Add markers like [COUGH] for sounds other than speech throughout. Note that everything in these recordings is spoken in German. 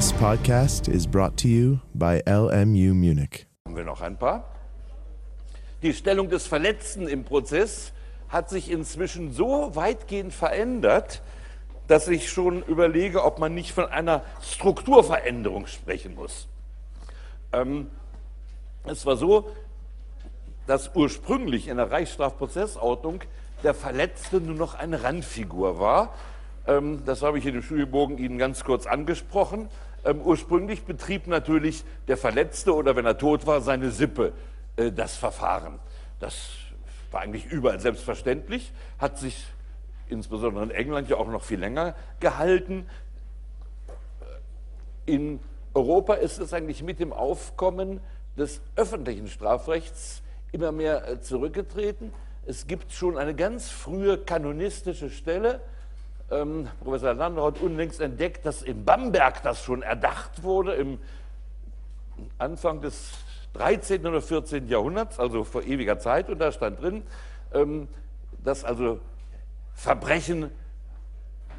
This podcast is brought to you by LMU Munich. Haben wir noch ein paar? Die Stellung des Verletzten im Prozess hat sich inzwischen so weitgehend verändert, dass ich schon überlege, ob man nicht von einer Strukturveränderung sprechen muss. Ähm, es war so, dass ursprünglich in der Reichsstrafprozessordnung der Verletzte nur noch eine Randfigur war. Ähm, das habe ich in dem Studienbogen Ihnen ganz kurz angesprochen. Ähm, ursprünglich betrieb natürlich der Verletzte oder wenn er tot war, seine Sippe äh, das Verfahren. Das war eigentlich überall selbstverständlich, hat sich insbesondere in England ja auch noch viel länger gehalten. In Europa ist es eigentlich mit dem Aufkommen des öffentlichen Strafrechts immer mehr äh, zurückgetreten. Es gibt schon eine ganz frühe kanonistische Stelle. Ähm, Professor Landau hat unlängst entdeckt, dass in Bamberg das schon erdacht wurde, im Anfang des 13. oder 14. Jahrhunderts, also vor ewiger Zeit. Und da stand drin, ähm, dass also Verbrechen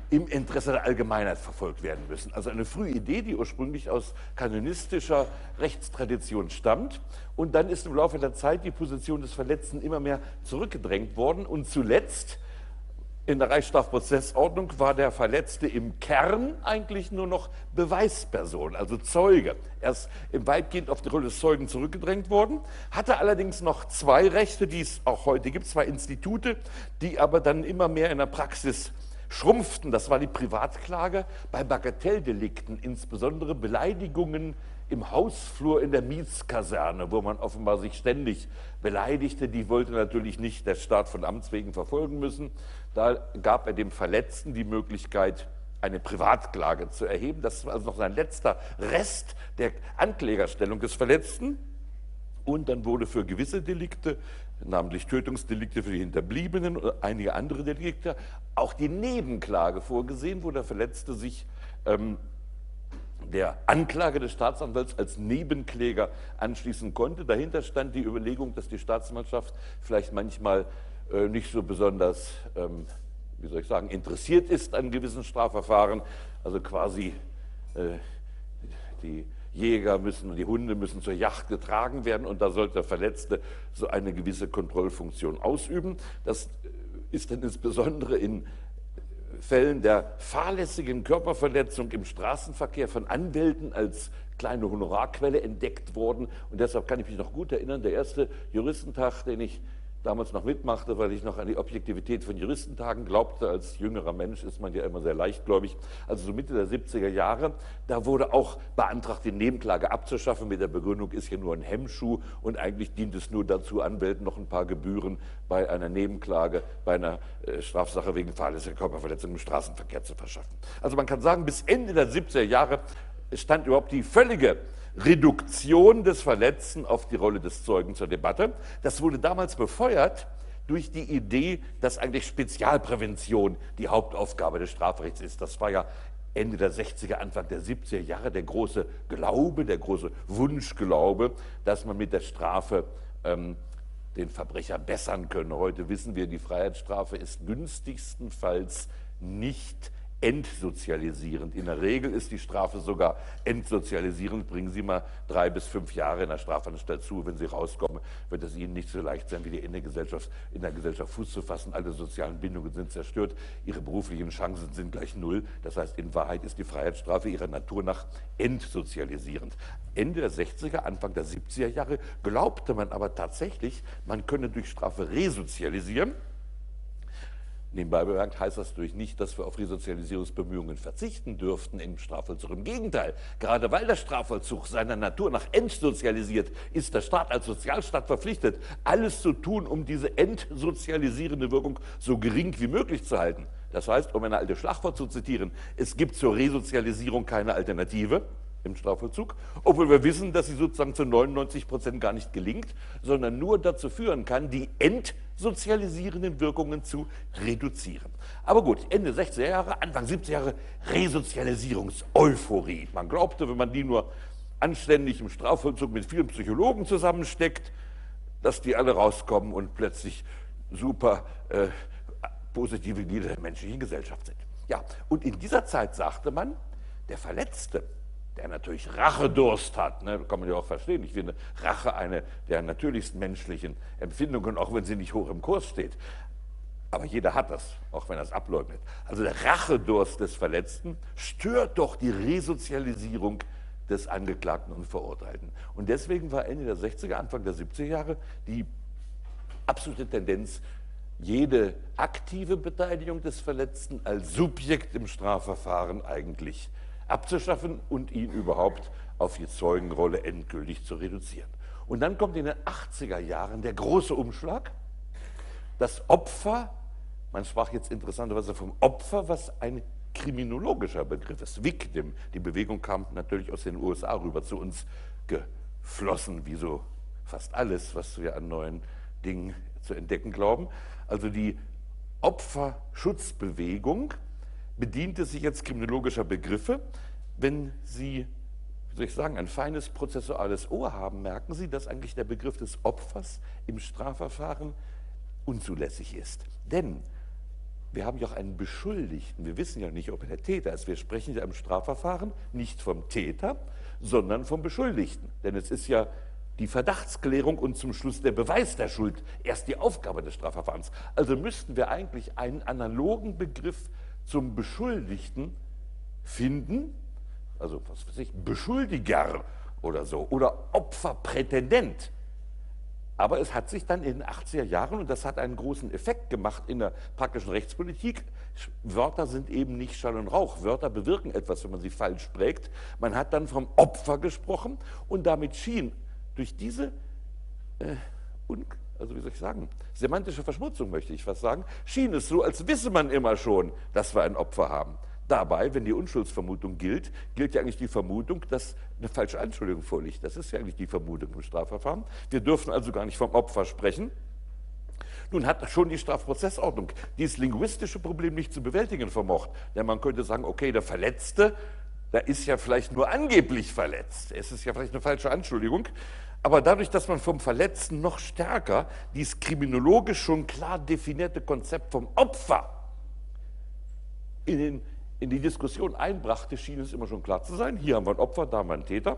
im Interesse der Allgemeinheit verfolgt werden müssen. Also eine frühe Idee, die ursprünglich aus kanonistischer Rechtstradition stammt. Und dann ist im Laufe der Zeit die Position des Verletzten immer mehr zurückgedrängt worden. Und zuletzt in der Reichsstrafprozessordnung war der Verletzte im Kern eigentlich nur noch Beweisperson, also Zeuge. Er ist weitgehend auf die Rolle des Zeugen zurückgedrängt worden, hatte allerdings noch zwei Rechte, die es auch heute gibt, zwei Institute, die aber dann immer mehr in der Praxis schrumpften. Das war die Privatklage bei Bagatelldelikten, insbesondere Beleidigungen im Hausflur in der Mietskaserne, wo man offenbar sich ständig beleidigte. Die wollte natürlich nicht der Staat von Amts wegen verfolgen müssen. Da gab er dem Verletzten die Möglichkeit, eine Privatklage zu erheben. Das war also noch sein letzter Rest der Anklägerstellung des Verletzten. Und dann wurde für gewisse Delikte, namentlich Tötungsdelikte für die Hinterbliebenen und einige andere Delikte, auch die Nebenklage vorgesehen, wo der Verletzte sich ähm, der Anklage des Staatsanwalts als Nebenkläger anschließen konnte. Dahinter stand die Überlegung, dass die Staatsanwaltschaft vielleicht manchmal nicht so besonders, ähm, wie soll ich sagen, interessiert ist an gewissen Strafverfahren. Also quasi äh, die Jäger müssen, die Hunde müssen zur Yacht getragen werden und da sollte der Verletzte so eine gewisse Kontrollfunktion ausüben. Das ist dann insbesondere in Fällen der fahrlässigen Körperverletzung im Straßenverkehr von Anwälten als kleine Honorarquelle entdeckt worden. Und deshalb kann ich mich noch gut erinnern, der erste Juristentag, den ich damals noch mitmachte, weil ich noch an die Objektivität von Juristentagen glaubte. Als jüngerer Mensch ist man ja immer sehr leichtgläubig. Also so Mitte der 70er Jahre, da wurde auch beantragt, die Nebenklage abzuschaffen. Mit der Begründung ist ja nur ein Hemmschuh und eigentlich dient es nur dazu, Anwälten noch ein paar Gebühren bei einer Nebenklage, bei einer äh, Strafsache wegen fahrlässiger Körperverletzung im Straßenverkehr zu verschaffen. Also man kann sagen, bis Ende der 70er Jahre stand überhaupt die völlige Reduktion des Verletzten auf die Rolle des Zeugen zur Debatte. Das wurde damals befeuert durch die Idee, dass eigentlich Spezialprävention die Hauptaufgabe des Strafrechts ist. Das war ja Ende der 60er, Anfang der 70er Jahre der große Glaube, der große Wunschglaube, dass man mit der Strafe ähm, den Verbrecher bessern könne. Heute wissen wir, die Freiheitsstrafe ist günstigstenfalls nicht entsozialisierend. In der Regel ist die Strafe sogar entsozialisierend. Bringen Sie mal drei bis fünf Jahre in der Strafanstalt zu. Wenn Sie rauskommen, wird es Ihnen nicht so leicht sein, wie in der Gesellschaft, in der Gesellschaft Fuß zu fassen. Alle sozialen Bindungen sind zerstört. Ihre beruflichen Chancen sind gleich null. Das heißt, in Wahrheit ist die Freiheitsstrafe ihrer Natur nach entsozialisierend. Ende der 60er, Anfang der 70er Jahre glaubte man aber tatsächlich, man könne durch Strafe resozialisieren. Nebenbei bemerkt heißt das natürlich nicht, dass wir auf Resozialisierungsbemühungen verzichten dürften im Strafvollzug. Im Gegenteil, gerade weil der Strafvollzug seiner Natur nach entsozialisiert, ist der Staat als Sozialstaat verpflichtet, alles zu tun, um diese entsozialisierende Wirkung so gering wie möglich zu halten. Das heißt, um eine alte Schlagwort zu zitieren, es gibt zur Resozialisierung keine Alternative im Strafvollzug, obwohl wir wissen, dass sie sozusagen zu 99 Prozent gar nicht gelingt, sondern nur dazu führen kann, die entsozialisierenden Wirkungen zu reduzieren. Aber gut, Ende 60er Jahre, Anfang 70er Jahre, Resozialisierungs-Euphorie. Man glaubte, wenn man die nur anständig im Strafvollzug mit vielen Psychologen zusammensteckt, dass die alle rauskommen und plötzlich super äh, positive Glieder der menschlichen Gesellschaft sind. Ja, und in dieser Zeit sagte man, der Verletzte der natürlich Rachedurst hat, ne, kann man ja auch verstehen. Ich finde Rache eine der natürlichsten menschlichen Empfindungen, auch wenn sie nicht hoch im Kurs steht. Aber jeder hat das, auch wenn er es ableugnet. Also der Rachedurst des Verletzten stört doch die Resozialisierung des Angeklagten und Verurteilten. Und deswegen war Ende der 60er, Anfang der 70er Jahre die absolute Tendenz, jede aktive Beteiligung des Verletzten als Subjekt im Strafverfahren eigentlich abzuschaffen und ihn überhaupt auf die Zeugenrolle endgültig zu reduzieren. Und dann kommt in den 80er Jahren der große Umschlag. Das Opfer, man sprach jetzt interessanterweise vom Opfer, was ein kriminologischer Begriff ist. Victim, die Bewegung kam natürlich aus den USA rüber zu uns geflossen, wie so fast alles, was wir an neuen Dingen zu entdecken glauben. Also die Opferschutzbewegung bediente sich jetzt kriminologischer Begriffe. Wenn Sie, wie soll ich sagen, ein feines prozessuales Ohr haben, merken Sie, dass eigentlich der Begriff des Opfers im Strafverfahren unzulässig ist. Denn wir haben ja auch einen Beschuldigten. Wir wissen ja nicht, ob er der Täter ist. Wir sprechen ja im Strafverfahren nicht vom Täter, sondern vom Beschuldigten. Denn es ist ja die Verdachtsklärung und zum Schluss der Beweis der Schuld erst die Aufgabe des Strafverfahrens. Also müssten wir eigentlich einen analogen Begriff zum Beschuldigten finden, also was weiß ich, Beschuldiger oder so, oder Opferprätendent. Aber es hat sich dann in den 80er Jahren, und das hat einen großen Effekt gemacht in der praktischen Rechtspolitik, Wörter sind eben nicht Schall und Rauch. Wörter bewirken etwas, wenn man sie falsch prägt. Man hat dann vom Opfer gesprochen und damit schien durch diese, äh, also wie soll ich sagen, semantische Verschmutzung möchte ich fast sagen, schien es so, als wisse man immer schon, dass wir ein Opfer haben. Dabei, wenn die Unschuldsvermutung gilt, gilt ja eigentlich die Vermutung, dass eine falsche Anschuldigung vorliegt. Das ist ja eigentlich die Vermutung im Strafverfahren. Wir dürfen also gar nicht vom Opfer sprechen. Nun hat schon die Strafprozessordnung dieses linguistische Problem nicht zu bewältigen vermocht. Denn man könnte sagen, okay, der Verletzte da ist ja vielleicht nur angeblich verletzt. Es ist ja vielleicht eine falsche Anschuldigung. Aber dadurch, dass man vom Verletzten noch stärker dieses kriminologisch schon klar definierte Konzept vom Opfer in, den, in die Diskussion einbrachte, schien es immer schon klar zu sein. Hier haben wir ein Opfer, da haben wir einen Täter.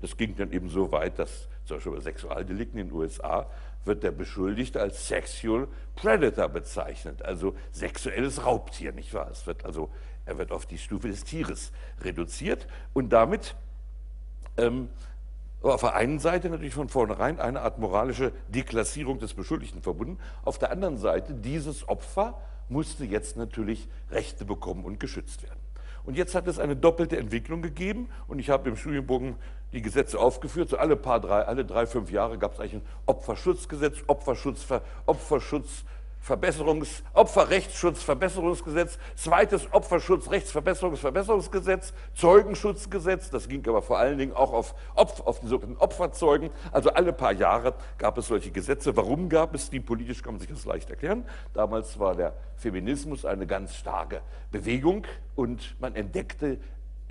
Das ging dann eben so weit, dass zum Beispiel bei Sexualdelikten in den USA wird der Beschuldigte als Sexual Predator bezeichnet, also sexuelles Raubtier, nicht wahr? Es wird also er wird auf die Stufe des Tieres reduziert und damit ähm, auf der einen Seite natürlich von vornherein eine Art moralische Deklassierung des Beschuldigten verbunden. Auf der anderen Seite, dieses Opfer musste jetzt natürlich Rechte bekommen und geschützt werden. Und jetzt hat es eine doppelte Entwicklung gegeben und ich habe im Studienbogen die Gesetze aufgeführt. So alle paar drei, alle drei, fünf Jahre gab es eigentlich ein Opferschutzgesetz, Opferschutz, Opferschutz Verbesserungs Opferrechtsschutz zweites Opferschutzrechtsverbesserungsverbesserungsgesetz, Zeugenschutzgesetz, das ging aber vor allen Dingen auch auf, Opf auf die sogenannten Opferzeugen. Also alle paar Jahre gab es solche Gesetze. Warum gab es die? Politisch kann man sich das leicht erklären. Damals war der Feminismus eine ganz starke Bewegung und man entdeckte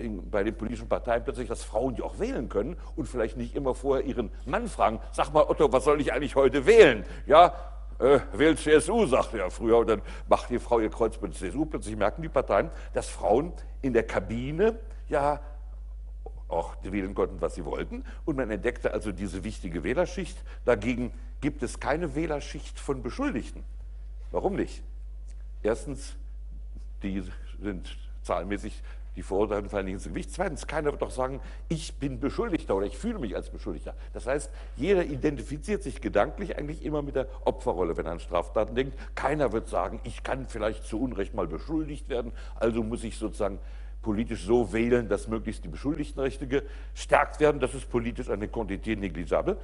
in, bei den politischen Parteien plötzlich, dass Frauen die auch wählen können und vielleicht nicht immer vorher ihren Mann fragen, sag mal Otto, was soll ich eigentlich heute wählen? Ja, äh, wählt CSU, sagte er früher, und dann macht die Frau ihr Kreuz mit CSU. Plötzlich merken die Parteien, dass Frauen in der Kabine ja auch wählen konnten, was sie wollten. Und man entdeckte also diese wichtige Wählerschicht. Dagegen gibt es keine Wählerschicht von Beschuldigten. Warum nicht? Erstens, die sind zahlenmäßig die Verurteilten fallen nicht ins Gewicht. Zweitens, keiner wird doch sagen, ich bin Beschuldigter oder ich fühle mich als Beschuldigter. Das heißt, jeder identifiziert sich gedanklich eigentlich immer mit der Opferrolle, wenn er an Straftaten denkt. Keiner wird sagen, ich kann vielleicht zu Unrecht mal beschuldigt werden, also muss ich sozusagen politisch so wählen, dass möglichst die Beschuldigtenrechte gestärkt werden. Das ist politisch eine Quantität negligible.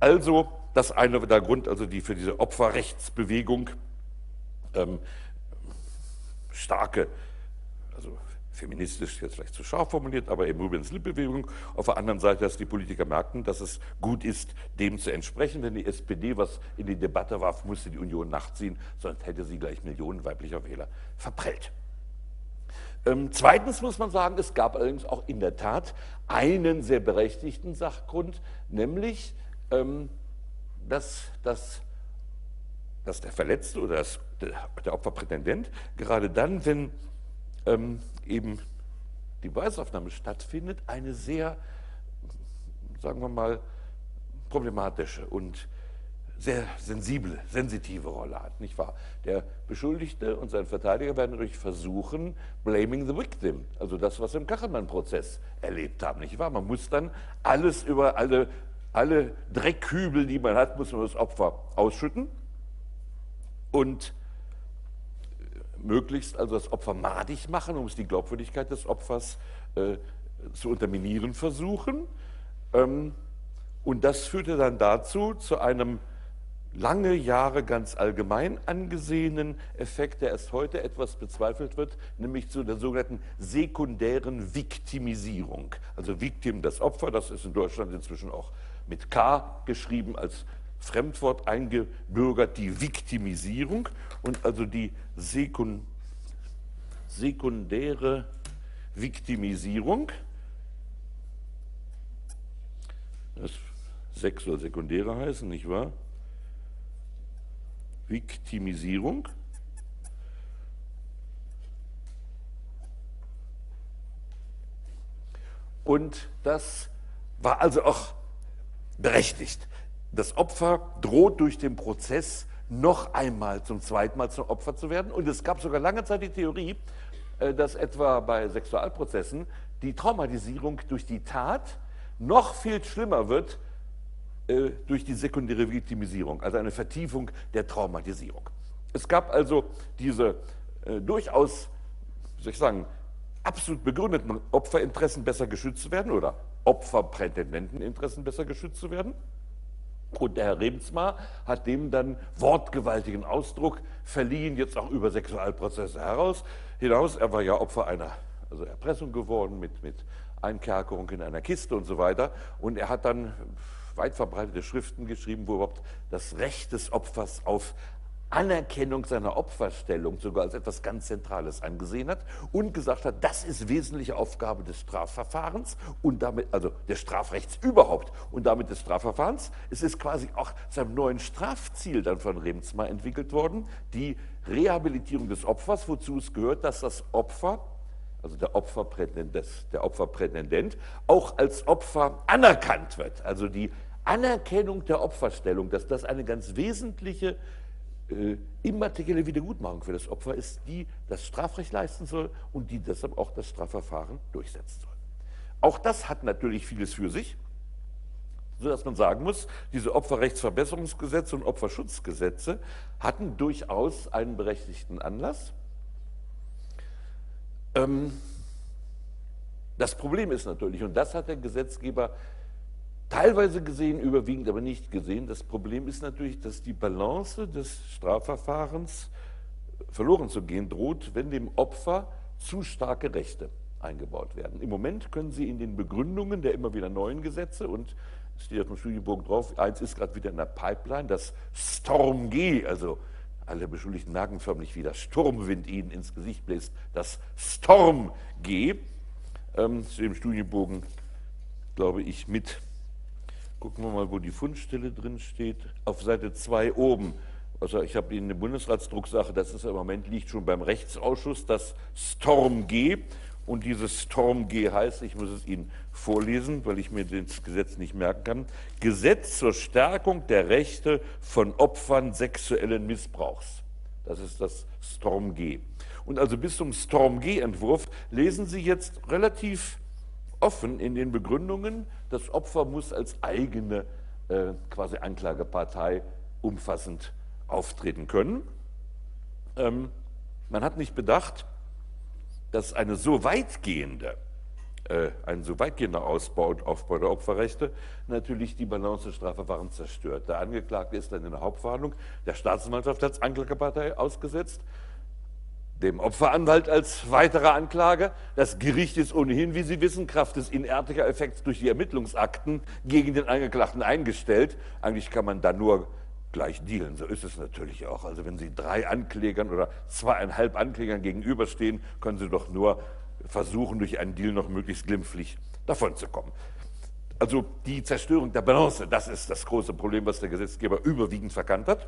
Also das eine der Grund, also die für diese Opferrechtsbewegung ähm, starke also feministisch jetzt vielleicht zu scharf formuliert, aber eben übrigens Lippbewegung. Auf der anderen Seite, dass die Politiker merkten, dass es gut ist, dem zu entsprechen. Wenn die SPD was in die Debatte warf, musste die Union nachziehen, sonst hätte sie gleich Millionen weiblicher Wähler verprellt. Ähm, zweitens muss man sagen, es gab allerdings auch in der Tat einen sehr berechtigten Sachgrund, nämlich, ähm, dass, dass, dass der Verletzte oder das, der Opferprätendent gerade dann, wenn ähm, eben die Beweisaufnahme stattfindet, eine sehr, sagen wir mal, problematische und sehr sensible, sensitive Rolle hat, nicht wahr? Der Beschuldigte und sein Verteidiger werden natürlich versuchen, blaming the victim, also das, was wir im Kachelmann-Prozess erlebt haben, nicht wahr? Man muss dann alles über alle, alle Dreckhübel, die man hat, muss man das Opfer ausschütten und möglichst also das Opfer madig machen, um es die Glaubwürdigkeit des Opfers äh, zu unterminieren versuchen. Ähm, und das führte dann dazu, zu einem lange Jahre ganz allgemein angesehenen Effekt, der erst heute etwas bezweifelt wird, nämlich zu der sogenannten sekundären Viktimisierung. Also Victim das Opfer, das ist in Deutschland inzwischen auch mit K geschrieben als Fremdwort eingebürgert, die Viktimisierung und also die Sekund sekundäre Viktimisierung. Das Sex soll sekundäre heißen, nicht wahr? Viktimisierung. Und das war also auch berechtigt. Das Opfer droht durch den Prozess noch einmal zum zweiten Mal zum Opfer zu werden. Und es gab sogar lange Zeit die Theorie, äh, dass etwa bei Sexualprozessen die Traumatisierung durch die Tat noch viel schlimmer wird äh, durch die sekundäre Viktimisierung, also eine Vertiefung der Traumatisierung. Es gab also diese äh, durchaus, wie soll ich sagen, absolut begründeten Opferinteressen besser geschützt zu werden oder Opferprätendenteninteressen besser geschützt zu werden. Und der Herr Rebensmar hat dem dann wortgewaltigen Ausdruck verliehen, jetzt auch über Sexualprozesse heraus, hinaus. Er war ja Opfer einer also Erpressung geworden mit, mit Einkerkerung in einer Kiste und so weiter. Und er hat dann weit verbreitete Schriften geschrieben, wo überhaupt das Recht des Opfers auf Anerkennung seiner Opferstellung sogar als etwas ganz Zentrales angesehen hat und gesagt hat, das ist wesentliche Aufgabe des Strafverfahrens und damit, also des Strafrechts überhaupt und damit des Strafverfahrens. Es ist quasi auch zu einem neuen Strafziel dann von Remsmar entwickelt worden, die Rehabilitierung des Opfers, wozu es gehört, dass das Opfer also der Opferprätendent, der Opferprätendent, auch als Opfer anerkannt wird. Also die Anerkennung der Opferstellung, dass das eine ganz wesentliche äh, immaterielle Wiedergutmachung für das Opfer ist, die das Strafrecht leisten soll und die deshalb auch das Strafverfahren durchsetzen soll. Auch das hat natürlich vieles für sich, sodass man sagen muss, diese Opferrechtsverbesserungsgesetze und Opferschutzgesetze hatten durchaus einen berechtigten Anlass. Ähm, das Problem ist natürlich, und das hat der Gesetzgeber teilweise gesehen, überwiegend aber nicht gesehen. Das Problem ist natürlich, dass die Balance des Strafverfahrens verloren zu gehen droht, wenn dem Opfer zu starke Rechte eingebaut werden. Im Moment können Sie in den Begründungen der immer wieder neuen Gesetze und es steht auf dem Studienbogen drauf, eins ist gerade wieder in der Pipeline, das Storm G, also alle Beschuldigten merken förmlich, wie der Sturmwind ihnen ins Gesicht bläst. Das Storm G ähm, steht im Studienbogen, glaube ich, mit. Gucken wir mal, wo die Fundstelle drin steht. Auf Seite 2 oben. Also ich habe Ihnen eine Bundesratsdrucksache, das ist im Moment liegt schon beim Rechtsausschuss, das Storm G. Und dieses Storm G heißt, ich muss es Ihnen vorlesen, weil ich mir das Gesetz nicht merken kann, Gesetz zur Stärkung der Rechte von Opfern sexuellen Missbrauchs. Das ist das Storm G. Und also bis zum Storm G-Entwurf lesen Sie jetzt relativ offen in den Begründungen, das Opfer muss als eigene äh, quasi Anklagepartei umfassend auftreten können. Ähm, man hat nicht bedacht, dass eine so weitgehende, äh, ein so weitgehender Ausbau, Aufbau der Opferrechte natürlich die Balance des Strafverfahrens zerstört. Der Angeklagte ist dann in der Hauptverhandlung der Staatsanwaltschaft als Anklagepartei ausgesetzt, dem Opferanwalt als weitere Anklage. Das Gericht ist ohnehin, wie Sie wissen, Kraft des inertiger Effekts durch die Ermittlungsakten gegen den Angeklagten eingestellt. Eigentlich kann man da nur gleich dealen. So ist es natürlich auch. Also wenn Sie drei Anklägern oder zweieinhalb Anklägern gegenüberstehen, können Sie doch nur versuchen, durch einen Deal noch möglichst glimpflich davonzukommen. Also die Zerstörung der Balance, das ist das große Problem, was der Gesetzgeber überwiegend verkannt hat.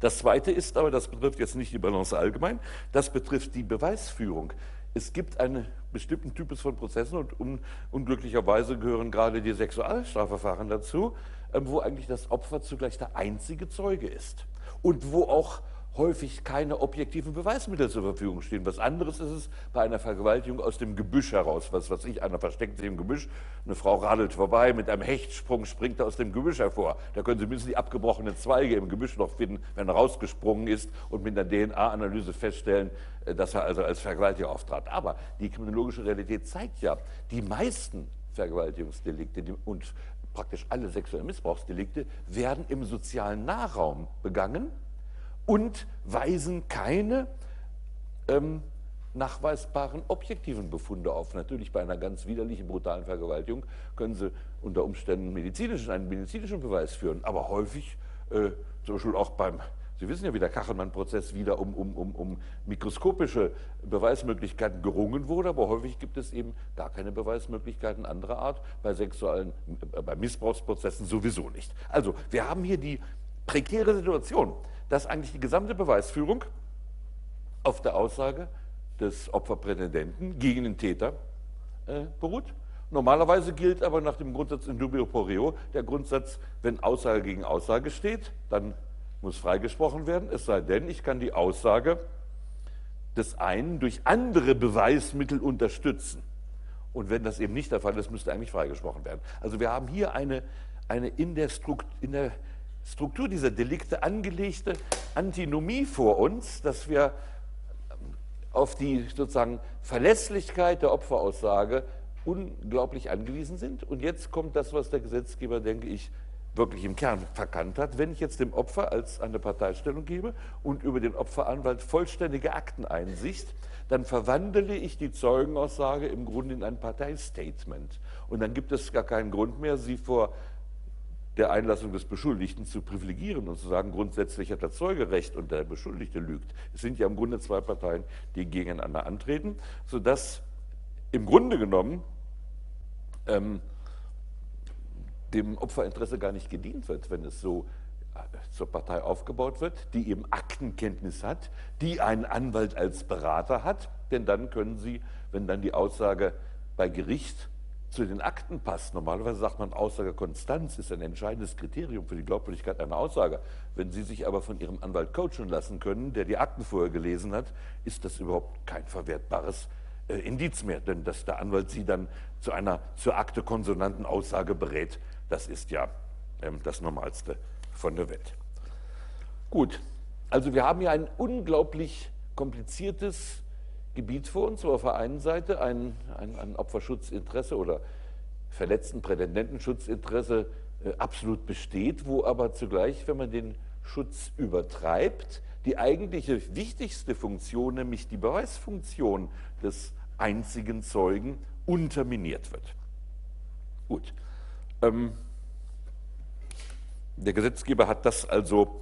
Das Zweite ist aber, das betrifft jetzt nicht die Balance allgemein, das betrifft die Beweisführung. es gibt einen bestimmten Typus von Prozessen und un, unglücklicherweise gehören gerade die Sexualstrafverfahren dazu, ähm, wo eigentlich das Opfer zugleich der einzige Zeuge ist und wo auch häufig keine objektiven Beweismittel zur Verfügung stehen. Was anderes ist es bei einer Vergewaltigung aus dem Gebüsch heraus. Was weiß ich, einer versteckt sich im Gebüsch, eine Frau radelt vorbei, mit einem Hechtsprung springt er aus dem Gebüsch hervor. Da können Sie mindestens die abgebrochenen Zweige im Gebüsch noch finden, wenn er rausgesprungen ist und mit einer DNA-Analyse feststellen, äh, dass er also als Vergewaltiger auftrat. Aber die kriminologische Realität zeigt ja, die meisten Vergewaltigungsdelikte und praktisch alle sexuellen Missbrauchsdelikte werden im sozialen Nahraum begangen und weisen keine ähm, nachweisbaren objektiven Befunde auf. Natürlich bei einer ganz widerlichen, brutalen Vergewaltigung können Sie unter Umständen medizinischen, einen medizinischen Beweis führen, aber häufig, äh, zum Beispiel auch beim, Sie wissen ja, wie der Kachelmann-Prozess wieder um, um, um, um mikroskopische Beweismöglichkeiten gerungen wurde, aber häufig gibt es eben gar keine Beweismöglichkeiten anderer Art, bei sexuellen, äh, bei Missbrauchsprozessen sowieso nicht. Also, wir haben hier die prekäre Situation, dass eigentlich die gesamte Beweisführung auf der Aussage des Opferprätendenten gegen den Täter äh, beruht. Normalerweise gilt aber nach dem Grundsatz in dubio pro reo der Grundsatz, wenn Aussage gegen Aussage steht, dann muss freigesprochen werden, es sei denn, ich kann die Aussage des einen durch andere Beweismittel unterstützen. Und wenn das eben nicht der Fall ist, müsste eigentlich freigesprochen werden. Also wir haben hier eine, eine in, der Strukt, in der Struktur dieser Delikte angelegte Antinomie vor uns, dass wir auf die sozusagen Verlässlichkeit der Opferaussage unglaublich angewiesen sind. Und jetzt kommt das, was der Gesetzgeber, denke ich, wirklich im Kern verkannt hat. Wenn ich jetzt dem Opfer als eine Parteistellung gebe und über den Opferanwalt vollständige Akteneinsicht, dann verwandle ich die Zeugenaussage im Grunde in ein Parteistatement. Und dann gibt es gar keinen Grund mehr, sie vor der Einlassung des Beschuldigten zu privilegieren und zu sagen, grundsätzlich hat der Zeuge recht und der Beschuldigte lügt. Es sind ja im Grunde zwei Parteien, die gegeneinander antreten, sodass im Grunde genommen ähm, dem Opferinteresse gar nicht gedient wird, wenn es so äh, zur Partei aufgebaut wird, die eben Aktenkenntnis hat, die einen Anwalt als Berater hat, denn dann können sie, wenn dann die Aussage bei Gericht zu den Akten passt. Normalerweise sagt man, Aussagekonstanz ist ein entscheidendes Kriterium für die Glaubwürdigkeit einer Aussage. Wenn Sie sich aber von Ihrem Anwalt coachen lassen können, der die Akten vorher gelesen hat, ist das überhaupt kein verwertbares äh, Indiz mehr. Denn dass der Anwalt Sie dann zu einer zur Akte konsonanten Aussage berät, das ist ja ähm, das Normalste von der Welt. Gut, also wir haben hier ein unglaublich kompliziertes Gebiet vor uns, wo auf der einen Seite ein, ein, ein Opferschutzinteresse oder verletzten Prätendentenschutzinteresse äh, absolut besteht, wo aber zugleich, wenn man den Schutz übertreibt, die eigentliche wichtigste Funktion, nämlich die Beweisfunktion des einzigen Zeugen, unterminiert wird. Gut. Ähm, der Gesetzgeber hat das also,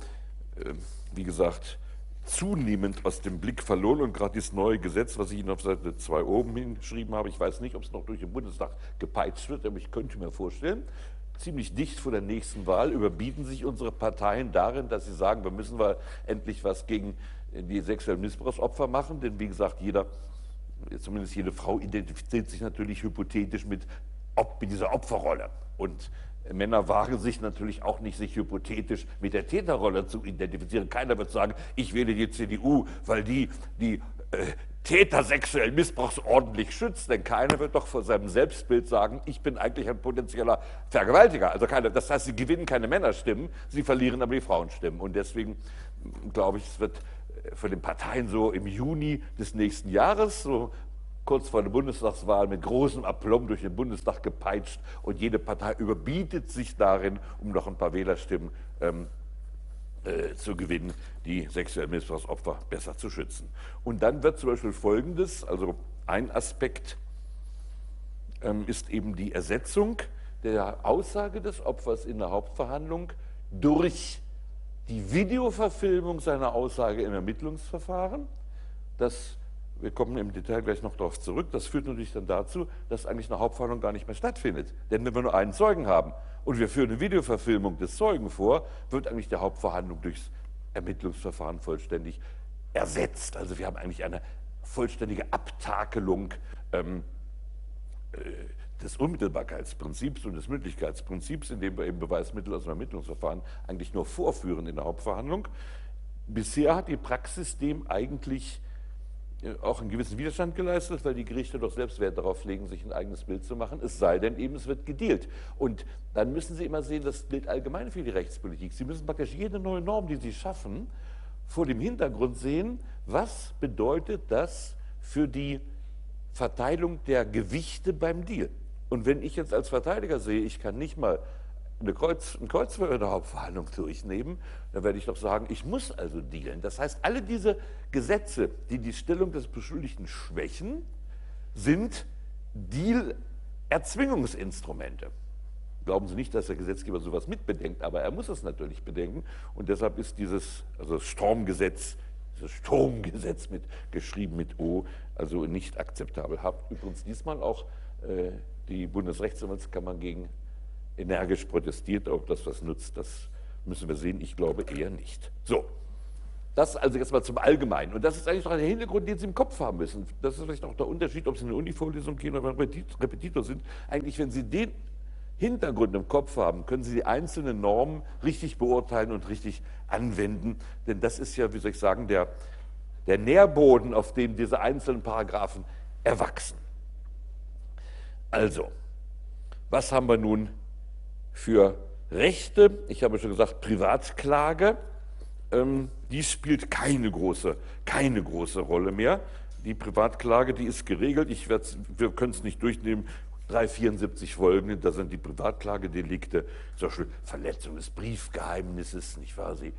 äh, wie gesagt, zunehmend aus dem Blick verloren. Und gerade dieses neue Gesetz, was ich Ihnen auf Seite 2 oben hingeschrieben habe, ich weiß nicht, ob es noch durch den Bundestag gepeitscht wird, aber ich könnte mir vorstellen, ziemlich dicht vor der nächsten Wahl überbieten sich unsere Parteien darin, dass sie sagen, wir müssen wir endlich was gegen die sexuellen Missbrauchsopfer machen, denn wie gesagt, jeder, zumindest jede Frau identifiziert sich natürlich hypothetisch mit, mit dieser Opferrolle. Und Männer wagen sich natürlich auch nicht, sich hypothetisch mit der Täterrolle zu identifizieren. Keiner wird sagen, ich wähle die CDU, weil die die äh, Täter sexuellen Missbrauchs ordentlich schützt. Denn keiner wird doch vor seinem Selbstbild sagen, ich bin eigentlich ein potenzieller Vergewaltiger. Also keine, das heißt, sie gewinnen keine Männerstimmen, sie verlieren aber die Frauenstimmen. Und deswegen glaube ich, es wird äh, von den Parteien so im Juni des nächsten Jahres, so kurz vor der Bundestagswahl mit großem Aplomb durch den Bundestag gepeitscht und jede Partei überbietet sich darin, um noch ein paar Wählerstimmen ähm, äh, zu gewinnen, die sexuellen Missbrauchsopfer besser zu schützen. Und dann wird zum Beispiel Folgendes, also ein Aspekt ähm, ist eben die Ersetzung der Aussage des Opfers in der Hauptverhandlung durch die Videoverfilmung seiner Aussage im Ermittlungsverfahren. Das wir kommen im Detail gleich noch darauf zurück, das führt natürlich dann dazu, dass eigentlich eine Hauptverhandlung gar nicht mehr stattfindet. Denn wenn wir nur einen Zeugen haben und wir führen eine Videoverfilmung des Zeugen vor, wird eigentlich die Hauptverhandlung durchs Ermittlungsverfahren vollständig ersetzt. Also wir haben eigentlich eine vollständige Abtakelung ähm, äh, des Unmittelbarkeitsprinzips und des Mündlichkeitsprinzips, indem wir eben Beweismittel aus dem Ermittlungsverfahren eigentlich nur vorführen in der Hauptverhandlung. Bisher hat die Praxis dem eigentlich auch einen gewissen Widerstand geleistet, weil die Gerichte doch selbst Wert darauf legen, sich ein eigenes Bild zu machen, es sei denn eben, es wird gedealt. Und dann müssen Sie immer sehen, das gilt allgemein für die Rechtspolitik. Sie müssen praktisch jede neue Norm, die Sie schaffen, vor dem Hintergrund sehen, was bedeutet das für die Verteilung der Gewichte beim Deal. Und wenn ich jetzt als Verteidiger sehe, ich kann nicht mal eine Kreuz, ein Kreuzverhör der Hauptverhandlung durchnehmen, dann werde ich doch sagen, ich muss also dealen. Das heißt, alle diese Gesetze, die die Stellung des Beschuldigten schwächen, sind Deal-Erzwingungsinstrumente. Glauben Sie nicht, dass der Gesetzgeber sowas mitbedenkt, aber er muss es natürlich bedenken. Und deshalb ist dieses also Stormgesetz, dieses Sturmgesetz mit, geschrieben mit O, also nicht akzeptabel. Hat übrigens diesmal auch äh, die Bundesrechtsanwaltskammer gegen energisch protestiert, ob das was nutzt, das müssen wir sehen. Ich glaube eher nicht. So, das also jetzt mal zum Allgemeinen. Und das ist eigentlich auch der Hintergrund, den Sie im Kopf haben müssen. Das ist vielleicht auch der Unterschied, ob Sie in eine Univorlesung gehen oder Repetitor sind. Eigentlich, wenn Sie den Hintergrund im Kopf haben, können Sie die einzelnen Normen richtig beurteilen und richtig anwenden. Denn das ist ja, wie soll ich sagen, der, der Nährboden, auf dem diese einzelnen Paragraphen erwachsen. Also, was haben wir nun für Rechte, ich habe schon gesagt, Privatklage, ähm, die spielt keine große, keine große Rolle mehr. Die Privatklage, die ist geregelt. Ich wir können es nicht durchnehmen. 374 folgende, da sind die Privatklagedelikte, zum Beispiel Verletzung des Briefgeheimnisses, nicht wahr? Sie äh,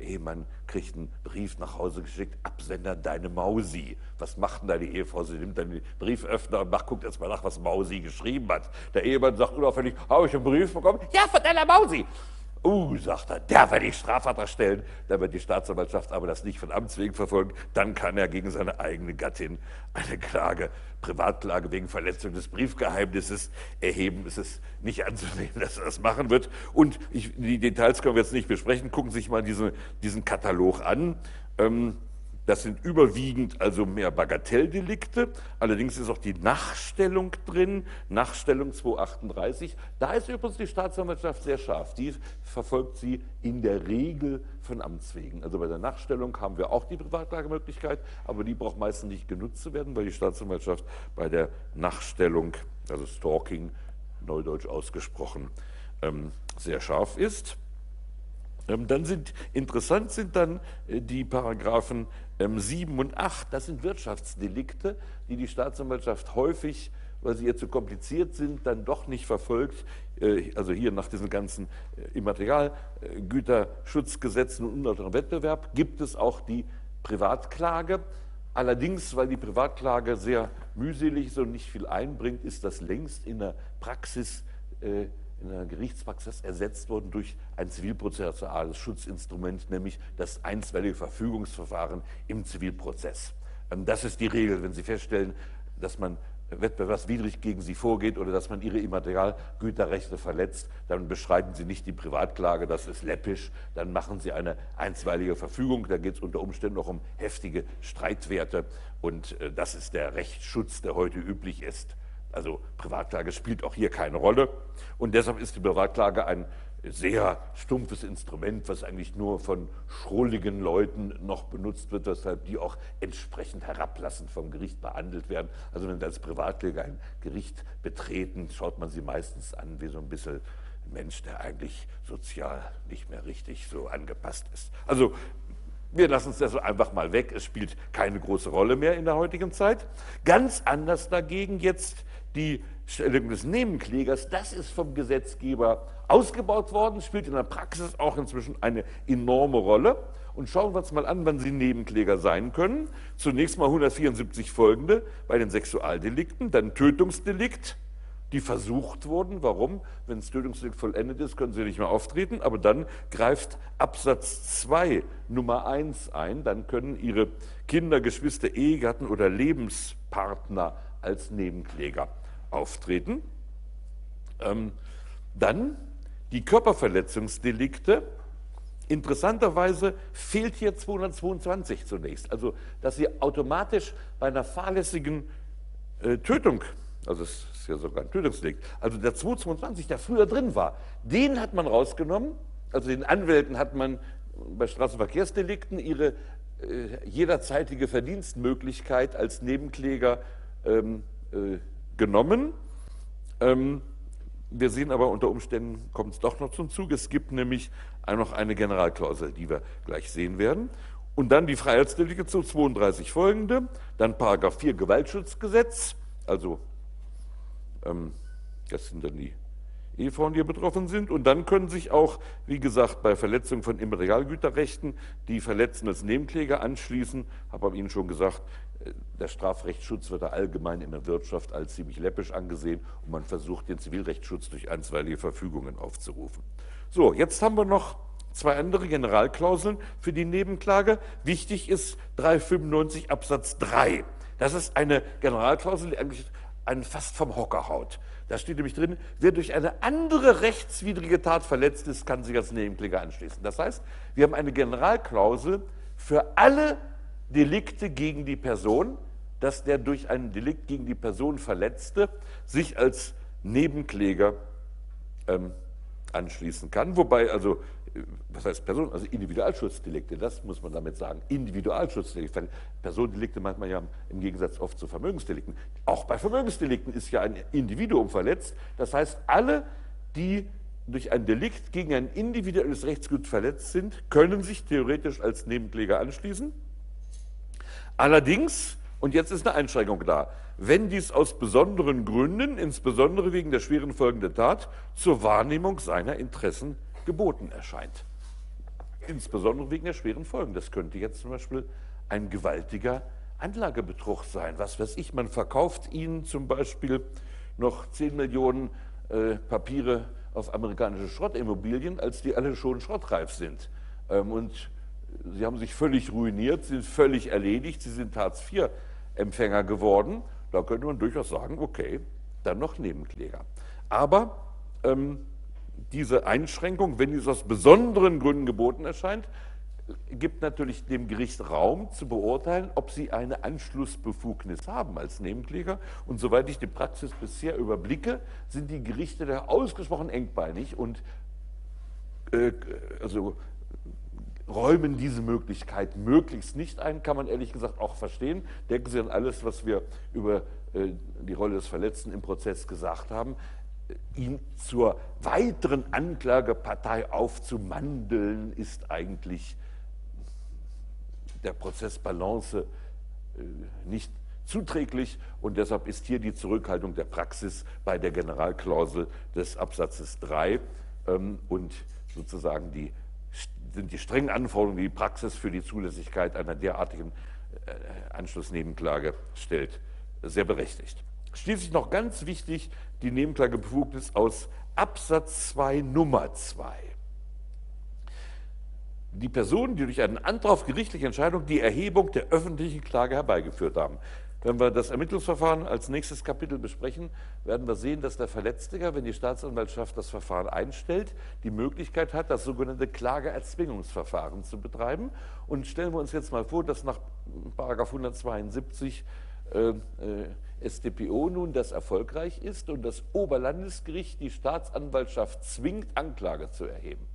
Ehemann kriegt einen Brief nach Hause geschickt, Absender deine Mausi. Was macht denn deine Ehefrau? Sie nimmt dann den Brieföffner und macht, guckt erst mal nach, was Mausi geschrieben hat. Der Ehemann sagt unauffällig, habe ich einen Brief bekommen? Ja, von deiner Mausi. Uh, sagt er, der werde ich Strafvertrag stellen. Dann wird die Staatsanwaltschaft aber das nicht von Amts wegen verfolgen. Dann kann er gegen seine eigene Gattin eine Klage, Privatklage wegen Verletzung des Briefgeheimnisses erheben. Es ist nicht anzunehmen, dass er das machen wird. Und ich, die Details können wir jetzt nicht besprechen. Gucken Sie sich mal diese, diesen Katalog an. Ähm, das sind überwiegend also mehr Bagatelldelikte. Allerdings ist auch die Nachstellung drin, Nachstellung 238. Da ist übrigens die Staatsanwaltschaft sehr scharf. Die verfolgt sie in der Regel von Amts wegen. Also bei der Nachstellung haben wir auch die Privatklagemöglichkeit, aber die braucht meistens nicht genutzt zu werden, weil die Staatsanwaltschaft bei der Nachstellung, also Stalking, neudeutsch ausgesprochen, ähm, sehr scharf ist. Ähm, dann sind interessant sind dann äh, die Paragraphen 7 ähm, und 8. Das sind Wirtschaftsdelikte, die die Staatsanwaltschaft häufig, weil sie ihr zu kompliziert sind, dann doch nicht verfolgt. Äh, also hier nach diesen ganzen äh, Immaterialgüterschutzgesetzen und unlauterem Wettbewerb gibt es auch die Privatklage. Allerdings, weil die Privatklage sehr mühselig ist und nicht viel einbringt, ist das längst in der Praxis in der Gerichtspraxis ersetzt worden durch ein zivilprozessuales Schutzinstrument, nämlich das einstweilige Verfügungsverfahren im Zivilprozess. Ähm, das ist die Regel, wenn Sie feststellen, dass man wettbewerbswidrig gegen Sie vorgeht oder dass man Ihre Immaterialgüterrechte verletzt, dann beschreiben Sie nicht die Privatklage, das ist läppisch, dann machen Sie eine einstweilige Verfügung, da geht es unter Umständen auch um heftige Streitwerte und äh, das ist der Rechtsschutz, der heute üblich ist. Also Privatklage spielt auch hier keine Rolle. Und deshalb ist die Privatklage ein sehr stumpfes Instrument, was eigentlich nur von schrulligen Leuten noch benutzt wird, weshalb die auch entsprechend herablassend vom Gericht behandelt werden. Also wenn Sie als Privatkläger ein Gericht betreten, schaut man sie meistens an wie so ein bisschen Mensch, der eigentlich sozial nicht mehr richtig so angepasst ist. Also wir lassen es also einfach mal weg. Es spielt keine große Rolle mehr in der heutigen Zeit. Ganz anders dagegen jetzt die Stellung des Nebenklägers, das ist vom Gesetzgeber ausgebaut worden, spielt in der Praxis auch inzwischen eine enorme Rolle. Und schauen wir uns mal an, wann sie Nebenkläger sein können. Zunächst mal 174 folgende bei den Sexualdelikten, dann Tötungsdelikt, die versucht wurden. Warum? Wenn das Tötungsdelikt vollendet ist, können sie nicht mehr auftreten. Aber dann greift Absatz 2 Nummer 1 ein. Dann können ihre Kinder, Geschwister, Ehegatten oder Lebenspartner als Nebenkläger auftreten. Ähm, dann die Körperverletzungsdelikte, Interessanterweise fehlt hier 222 zunächst. Also, dass Sie automatisch bei einer fahrlässigen äh, Tötung, also es ist ja sogar ein Tötungsdelikt, also der 222, der früher drin war, den hat man rausgenommen. Also den Anwälten hat man bei Straßenverkehrsdelikten ihre äh, jederzeitige Verdienstmöglichkeit als Nebenkläger ähm, äh, genommen. Ähm, wir sehen aber unter Umständen kommt es doch noch zum Zug. Es gibt nämlich noch eine Generalklausel, die wir gleich sehen werden. Und dann die Freiheitsdelikte zu 32 folgende, dann Paragraph 4 Gewaltschutzgesetz, also ähm, das sind dann die Ehefrauen, die betroffen sind. Und dann können sich auch, wie gesagt, bei Verletzung von Immaterialgüterrechten die Verletzten als Nebenkläger anschließen. Ich habe Ihnen schon gesagt, der Strafrechtsschutz wird allgemein in der Wirtschaft als ziemlich läppisch angesehen und man versucht, den Zivilrechtsschutz durch einstweilige Verfügungen aufzurufen. So, jetzt haben wir noch zwei andere Generalklauseln für die Nebenklage. Wichtig ist 395 Absatz 3. Das ist eine Generalklausel, die eigentlich einen fast vom Hocker haut. Da steht nämlich drin, wer durch eine andere rechtswidrige Tat verletzt ist, kann sich als Nebenkläger anschließen. Das heißt, wir haben eine Generalklausel für alle Delikte gegen die Person, dass der durch einen Delikt gegen die Person Verletzte sich als Nebenkläger ähm, anschließen kann. Wobei also was heißt Person, also Individualschutzdelikte, das muss man damit sagen. Individualschutzdelikte. Personendelikte meint man ja im Gegensatz oft zu Vermögensdelikten. Auch bei Vermögensdelikten ist ja ein Individuum verletzt. Das heißt, alle, die durch ein Delikt gegen ein individuelles Rechtsgut verletzt sind, können sich theoretisch als Nebenkläger anschließen. Allerdings, und jetzt ist eine Einschränkung da, wenn dies aus besonderen Gründen, insbesondere wegen der schweren Folgen der Tat, zur Wahrnehmung seiner Interessen geboten erscheint. Insbesondere wegen der schweren Folgen. Das könnte jetzt zum Beispiel ein gewaltiger Anlagebetrug sein. Was weiß ich, man verkauft Ihnen zum Beispiel noch 10 Millionen äh, Papiere auf amerikanische Schrottimmobilien, als die alle schon schrottreif sind. Ähm, und Sie haben sich völlig ruiniert, sind völlig erledigt, Sie sind Hartz-IV-Empfänger geworden. Da könnte man durchaus sagen, okay, dann noch Nebenkläger. Aber ähm, diese Einschränkung, wenn dies aus besonderen Gründen geboten erscheint, gibt natürlich dem Gericht Raum zu beurteilen, ob sie eine Anschlussbefugnis haben als Nebenkläger. Und soweit ich die Praxis bisher überblicke, sind die Gerichte da ausgesprochen engbeinig und äh, also räumen diese Möglichkeit möglichst nicht ein, kann man ehrlich gesagt auch verstehen. Denken Sie an alles, was wir über äh, die Rolle des Verletzten im Prozess gesagt haben ihn zur weiteren Anklagepartei aufzumandeln, ist eigentlich der Prozessbalance äh, nicht zuträglich und deshalb ist hier die Zurückhaltung der Praxis bei der Generalklausel des Absatzes 3 ähm, und sozusagen die, sind die strengen Anforderungen, die die Praxis für die Zulässigkeit einer derartigen äh, Anschlussnebenklage stellt, sehr berechtigt. Schließlich noch ganz wichtig die Nebenklagebefugnis aus Absatz 2 Nummer 2. Die Personen, die durch einen Antrag auf gerichtliche Entscheidung die Erhebung der öffentlichen Klage herbeigeführt haben. Wenn wir das Ermittlungsverfahren als nächstes Kapitel besprechen, werden wir sehen, dass der Verletzte, wenn die Staatsanwaltschaft das Verfahren einstellt, die Möglichkeit hat, das sogenannte Klageerzwingungsverfahren zu betreiben. Und stellen wir uns jetzt mal vor, dass nach 172 äh, äh, StPO nun das erfolgreich ist und das Oberlandesgericht die Staatsanwaltschaft zwingt, Anklage zu erheben,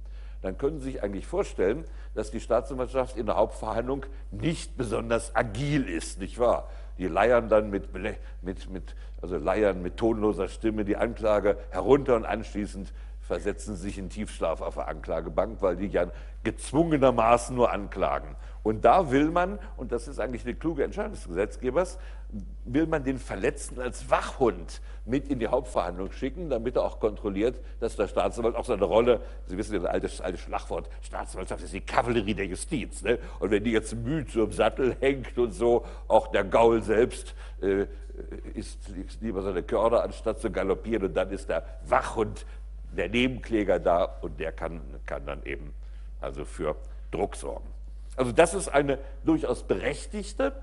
dann können Sie sich eigentlich vorstellen, dass die Staatsanwaltschaft in der Hauptverhandlung nicht besonders agil ist, nicht wahr? Die leiern dann mit, mit, mit, also leiern mit tonloser Stimme die Anklage herunter und anschließend versetzen sich in Tiefschlaf auf der Anklagebank, weil die ja gezwungenermaßen nur anklagen. Und da will man, und das ist eigentlich eine kluge Entscheidung des Gesetzgebers, will man den Verletzten als Wachhund mit in die Hauptverhandlung schicken, damit er auch kontrolliert, dass der Staatsanwalt auch seine Rolle, Sie wissen ja das alte, alte Schlagwort, Staatsanwaltschaft ist die Kavallerie der Justiz. Ne? Und wenn die jetzt müde so im Sattel hängt und so, auch der Gaul selbst äh, ist, ist lieber seine Körner, anstatt zu galoppieren. Und dann ist der Wachhund, der Nebenkläger da und der kann, kann dann eben also für Druck sorgen. Also das ist eine durchaus berechtigte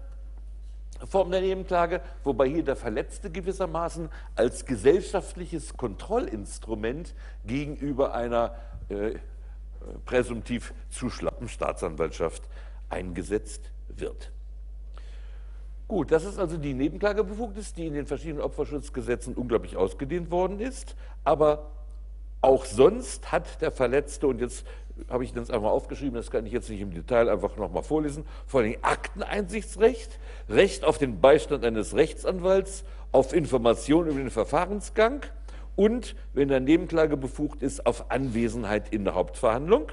Form der Nebenklage, wobei hier der Verletzte gewissermaßen als gesellschaftliches Kontrollinstrument gegenüber einer äh, präsumtiv zu schlappen Staatsanwaltschaft eingesetzt wird. Gut, das ist also die Nebenklagebefugnis, die in den verschiedenen Opferschutzgesetzen unglaublich ausgedehnt worden ist. Aber auch sonst hat der Verletzte, und jetzt habe ich das einmal aufgeschrieben, das kann ich jetzt nicht im Detail einfach nochmal vorlesen, vor allem Akteneinsichtsrecht, Recht auf den Beistand eines Rechtsanwalts, auf Information über den Verfahrensgang und, wenn der Nebenklage befugt ist, auf Anwesenheit in der Hauptverhandlung.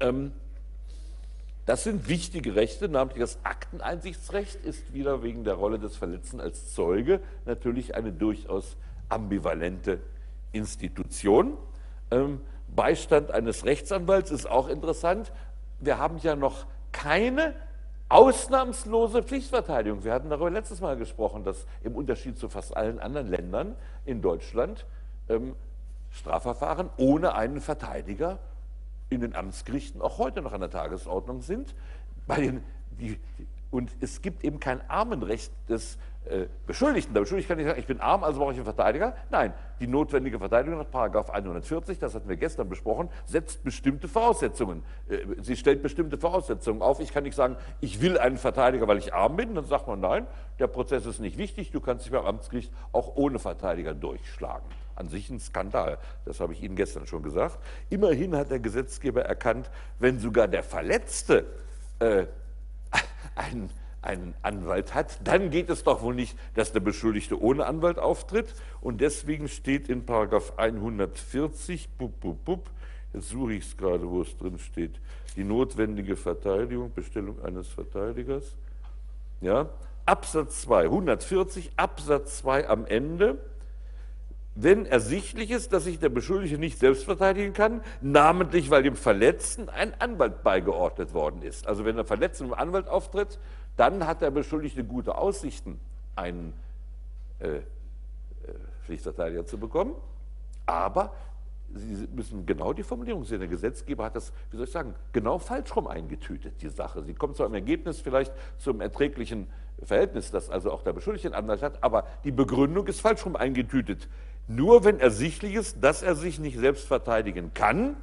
Ähm, das sind wichtige Rechte, namentlich das Akteneinsichtsrecht ist wieder wegen der Rolle des Verletzten als Zeuge natürlich eine durchaus ambivalente Institution. Ähm, Beistand eines Rechtsanwalts ist auch interessant. Wir haben ja noch keine ausnahmslose Pflichtverteidigung. Wir hatten darüber letztes Mal gesprochen, dass im Unterschied zu fast allen anderen Ländern in Deutschland ähm, Strafverfahren ohne einen Verteidiger in den Amtsgerichten auch heute noch an der Tagesordnung sind. Bei den, die, und es gibt eben kein Armenrecht des Beschuldigten. Der Beschuldigte kann nicht sagen, ich bin arm, also brauche ich einen Verteidiger. Nein, die notwendige Verteidigung nach Paragraph 140, das hatten wir gestern besprochen, setzt bestimmte Voraussetzungen. Äh, sie stellt bestimmte Voraussetzungen auf. Ich kann nicht sagen, ich will einen Verteidiger, weil ich arm bin. Dann sagt man, nein, der Prozess ist nicht wichtig, du kannst dich beim Amtsgericht auch ohne Verteidiger durchschlagen. An sich ein Skandal, das habe ich Ihnen gestern schon gesagt. Immerhin hat der Gesetzgeber erkannt, wenn sogar der Verletzte äh, [LAUGHS] einen einen Anwalt hat, dann geht es doch wohl nicht, dass der Beschuldigte ohne Anwalt auftritt. Und deswegen steht in Paragraph 140, bup, bup, bup, jetzt suche ich es gerade, wo es drin steht, die notwendige Verteidigung, Bestellung eines Verteidigers. Ja, Absatz 2, 140, Absatz 2 am Ende wenn ersichtlich ist, dass sich der Beschuldigte nicht selbst verteidigen kann, namentlich weil dem Verletzten ein Anwalt beigeordnet worden ist. Also wenn der Verletzte mit Anwalt auftritt, dann hat der Beschuldigte gute Aussichten, einen äh, äh, Pflichtverteidiger zu bekommen. Aber Sie müssen genau die Formulierung sehen. Der Gesetzgeber hat das, wie soll ich sagen, genau falsch rum eingetütet, die Sache. Sie kommt zu einem Ergebnis vielleicht zum erträglichen Verhältnis, das also auch der Beschuldigte einen Anwalt hat, aber die Begründung ist falsch rum eingetütet. Nur wenn ersichtlich ist, dass er sich nicht selbst verteidigen kann,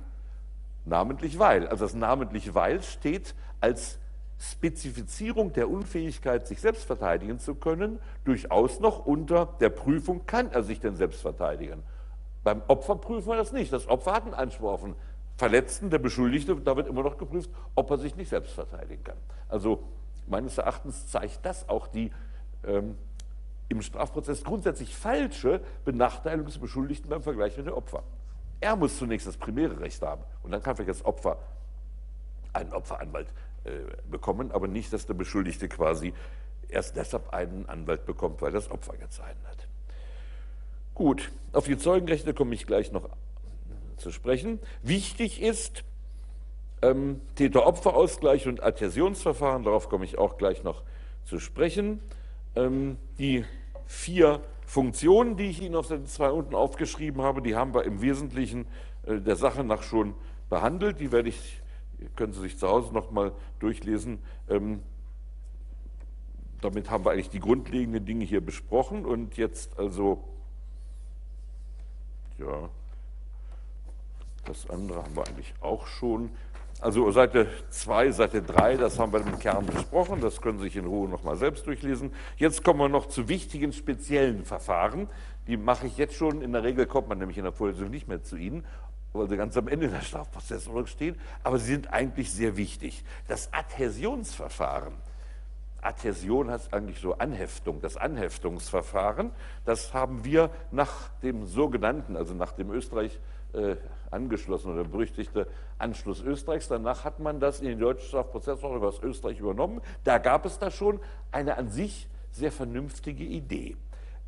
namentlich weil. Also das namentlich weil steht als Spezifizierung der Unfähigkeit, sich selbst verteidigen zu können, durchaus noch unter der Prüfung, kann er sich denn selbst verteidigen. Beim Opfer prüfen wir das nicht. Das Opfer hat einen Anspruch auf einen Verletzten, der Beschuldigte, da wird immer noch geprüft, ob er sich nicht selbst verteidigen kann. Also meines Erachtens zeigt das auch die ähm, im Strafprozess grundsätzlich falsche Benachteiligung des Beschuldigten beim Vergleich mit dem Opfer. Er muss zunächst das primäre Recht haben und dann kann vielleicht das Opfer einen Opferanwalt bekommen, aber nicht, dass der Beschuldigte quasi erst deshalb einen Anwalt bekommt, weil das Opfer einen hat. Gut, auf die Zeugenrechte komme ich gleich noch zu sprechen. Wichtig ist ähm, Täter-Opfer-Ausgleich und Adhäsionsverfahren, darauf komme ich auch gleich noch zu sprechen. Ähm, die vier Funktionen, die ich Ihnen auf Seite 2 unten aufgeschrieben habe, die haben wir im Wesentlichen äh, der Sache nach schon behandelt. Die werde ich, können Sie sich zu Hause nochmal durchlesen. Ähm, damit haben wir eigentlich die grundlegenden Dinge hier besprochen und jetzt also, ja, das andere haben wir eigentlich auch schon. Also Seite 2, Seite 3, das haben wir im Kern besprochen, das können Sie sich in Ruhe nochmal selbst durchlesen. Jetzt kommen wir noch zu wichtigen speziellen Verfahren. Die mache ich jetzt schon, in der Regel kommt man nämlich in der Vorlesung nicht mehr zu Ihnen, weil sie ganz am Ende der Strafprozessordnung stehen, aber sie sind eigentlich sehr wichtig. Das Adhäsionsverfahren, Adhäsion heißt eigentlich so Anheftung, das Anheftungsverfahren, das haben wir nach dem sogenannten, also nach dem Österreich äh, angeschlossen oder berüchtigte Anschluss Österreichs. Danach hat man das in die deutsche Strafprozessordnung aus Österreich übernommen. Da gab es da schon eine an sich sehr vernünftige Idee.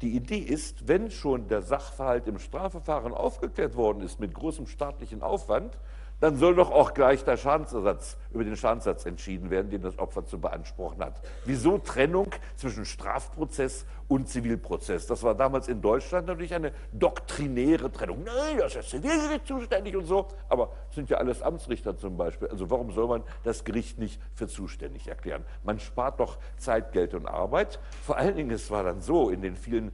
Die Idee ist, wenn schon der Sachverhalt im Strafverfahren aufgeklärt worden ist mit großem staatlichen Aufwand, dann soll doch auch gleich der Schadensersatz über den Schadensersatz entschieden werden, den das Opfer zu beanspruchen hat. Wieso Trennung zwischen Strafprozess und Zivilprozess? Das war damals in Deutschland natürlich eine doktrinäre Trennung. Nein, das ist Zivilgericht zuständig und so. Aber sind ja alles Amtsrichter zum Beispiel. Also warum soll man das Gericht nicht für zuständig erklären? Man spart doch Zeit, Geld und Arbeit. Vor allen Dingen, es war dann so in den vielen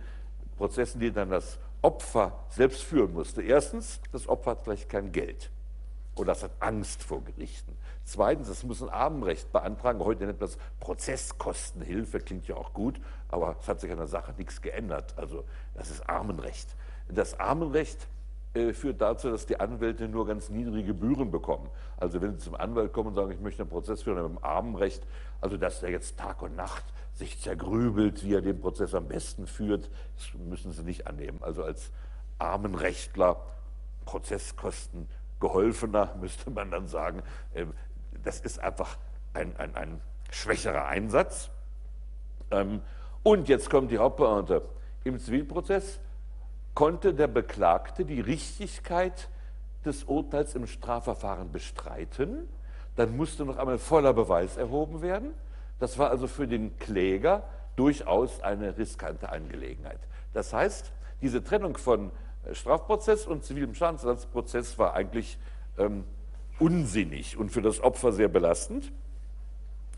Prozessen, die dann das Opfer selbst führen musste. Erstens, das Opfer hat vielleicht kein Geld. Oder es hat Angst vor Gerichten. Zweitens, es muss ein Armenrecht beantragen. Heute nennt man das Prozesskostenhilfe, klingt ja auch gut, aber es hat sich an der Sache nichts geändert. Also das ist Armenrecht. Das Armenrecht äh, führt dazu, dass die Anwälte nur ganz niedrige Gebühren bekommen. Also wenn Sie zum Anwalt kommen und sagen, ich möchte einen Prozess führen mit dem Armenrecht, also dass der jetzt Tag und Nacht sich zergrübelt, wie er den Prozess am besten führt, das müssen Sie nicht annehmen. Also als Armenrechtler, Prozesskosten geholfener, [LAUGHS] müsste man dann sagen, ähm, das ist einfach ein, ein, ein schwächerer Einsatz. Ähm, und jetzt kommt die Hauptbeamte. Im Zivilprozess konnte der Beklagte die Richtigkeit des Urteils im Strafverfahren bestreiten. Dann musste noch einmal voller Beweis erhoben werden. Das war also für den Kläger durchaus eine riskante Angelegenheit. Das heißt, diese Trennung von Strafprozess und zivilem Schadensersatzprozess war eigentlich ähm, unsinnig und für das Opfer sehr belastend.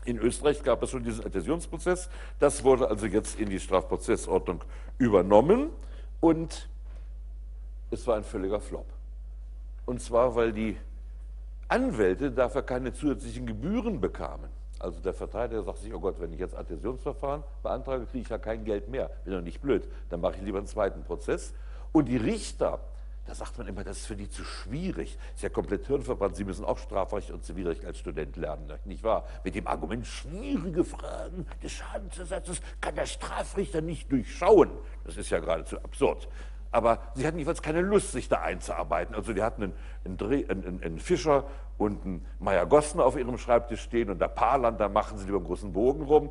In Österreich gab es schon diesen Adhäsionsprozess. Das wurde also jetzt in die Strafprozessordnung übernommen und es war ein völliger Flop. Und zwar, weil die Anwälte dafür keine zusätzlichen Gebühren bekamen. Also der Verteidiger sagt sich, oh Gott, wenn ich jetzt Adhäsionsverfahren beantrage, kriege ich ja kein Geld mehr. Bin doch nicht blöd. Dann mache ich lieber einen zweiten Prozess. Und die Richter, da sagt man immer, das ist für die zu schwierig. Das ist ja komplett hirnverbrannt. Sie müssen auch Strafrecht und Zivilrecht als Student lernen, nicht wahr? Mit dem Argument, schwierige Fragen des Schadensersatzes kann der Strafrichter nicht durchschauen. Das ist ja geradezu absurd. Aber sie hatten jedenfalls keine Lust, sich da einzuarbeiten. Also die hatten einen, einen, einen, einen Fischer und einen Meier Gossner auf ihrem Schreibtisch stehen und der Paarland, da machen sie lieber einen großen Bogen rum.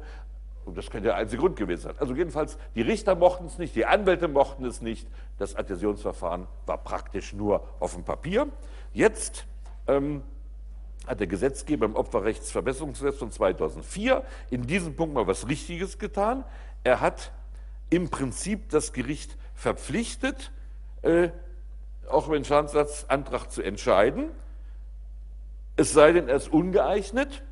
Und das könnte der einzige Grund gewesen sein. Also jedenfalls, die Richter mochten es nicht, die Anwälte mochten es nicht. Das Adhäsionsverfahren war praktisch nur auf dem Papier. Jetzt ähm, hat der Gesetzgeber im Opferrechtsverbesserungsgesetz von 2004 in diesem Punkt mal was Richtiges getan. Er hat im Prinzip das Gericht verpflichtet, äh, auch über den Schadensersatzantrag zu entscheiden, es sei denn, er ist ungeeignet,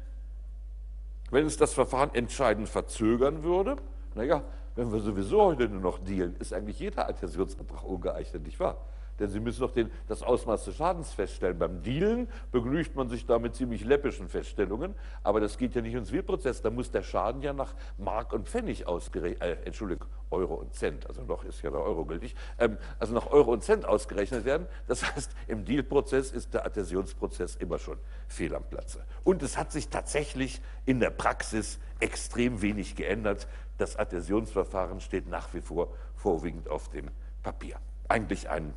wenn es das Verfahren entscheidend verzögern würde, naja, wenn wir sowieso heute nur noch dealen, ist eigentlich jeder Adhäsionsantrag ungeeignet, nicht wahr? Denn Sie müssen doch den, das Ausmaß des Schadens feststellen. Beim Dealen begnügt man sich da mit ziemlich läppischen Feststellungen, aber das geht ja nicht ins Zivilprozess. Da muss der Schaden ja nach Mark und Pfennig ausgerechnet, äh, Entschuldigung, Euro und Cent, also noch ist ja der Euro gültig, ähm, also nach Euro und Cent ausgerechnet werden. Das heißt, im Dealprozess ist der Adhäsionsprozess immer schon fehl am Platze. Und es hat sich tatsächlich in der Praxis extrem wenig geändert. Das Adhäsionsverfahren steht nach wie vor vorwiegend auf dem Papier. Eigentlich ein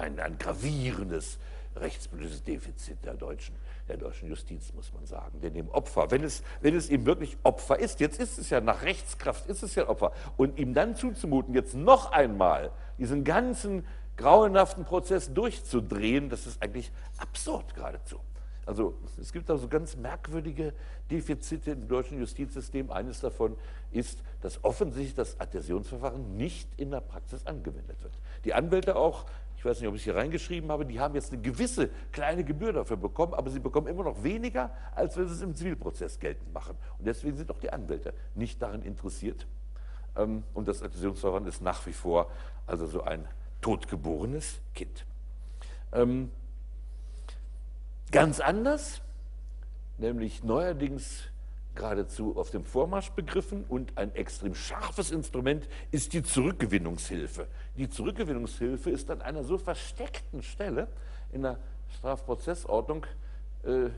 ein, ein gravierendes rechtspolitisches Defizit der deutschen, der deutschen Justiz, muss man sagen. Denn dem Opfer, wenn es, wenn es ihm wirklich Opfer ist, jetzt ist es ja nach Rechtskraft, ist es ja Opfer, und ihm dann zuzumuten, jetzt noch einmal diesen ganzen grauenhaften Prozess durchzudrehen, das ist eigentlich absurd geradezu. Also es gibt also ganz merkwürdige Defizite im deutschen Justizsystem. Eines davon ist, dass offensichtlich das Adhäsionsverfahren nicht in der Praxis angewendet wird. Die Anwälte auch ich weiß nicht, ob ich hier reingeschrieben habe, die haben jetzt eine gewisse kleine Gebühr dafür bekommen, aber sie bekommen immer noch weniger, als wenn sie es im Zivilprozess geltend machen. Und deswegen sind auch die Anwälte nicht daran interessiert. Ähm, und das Adhäsionsverfahren ist nach wie vor also so ein totgeborenes Kind. Ähm, ganz anders, nämlich neuerdings geradezu auf dem Vormarsch begriffen und ein extrem scharfes Instrument ist die Zurückgewinnungshilfe. Die Zurückgewinnungshilfe ist an einer so versteckten Stelle in der Strafprozessordnung äh,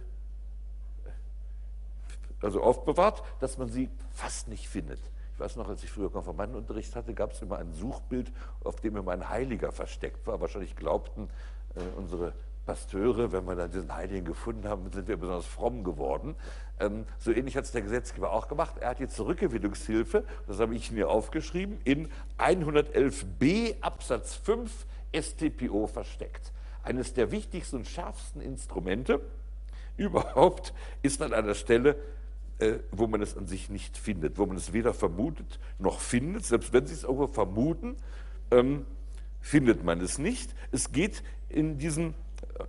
also aufbewahrt, dass man sie fast nicht findet. Ich weiß noch, als ich früher Konfirmandenunterricht hatte, gab es immer ein Suchbild, auf dem immer ein Heiliger versteckt war. Wahrscheinlich glaubten äh, unsere Pasteure, wenn wir dann diesen Heiligen gefunden haben, sind wir besonders fromm geworden. Ähm, so ähnlich hat es der Gesetzgeber auch gemacht. Er hat die Zurückgewinnungshilfe, das habe ich mir aufgeschrieben, in 111b Absatz 5 StPO versteckt. Eines der wichtigsten und schärfsten Instrumente [LAUGHS] überhaupt ist an einer Stelle, äh, wo man es an sich nicht findet, wo man es weder vermutet noch findet. Selbst wenn Sie es irgendwo vermuten, ähm, findet man es nicht. Es geht in diesen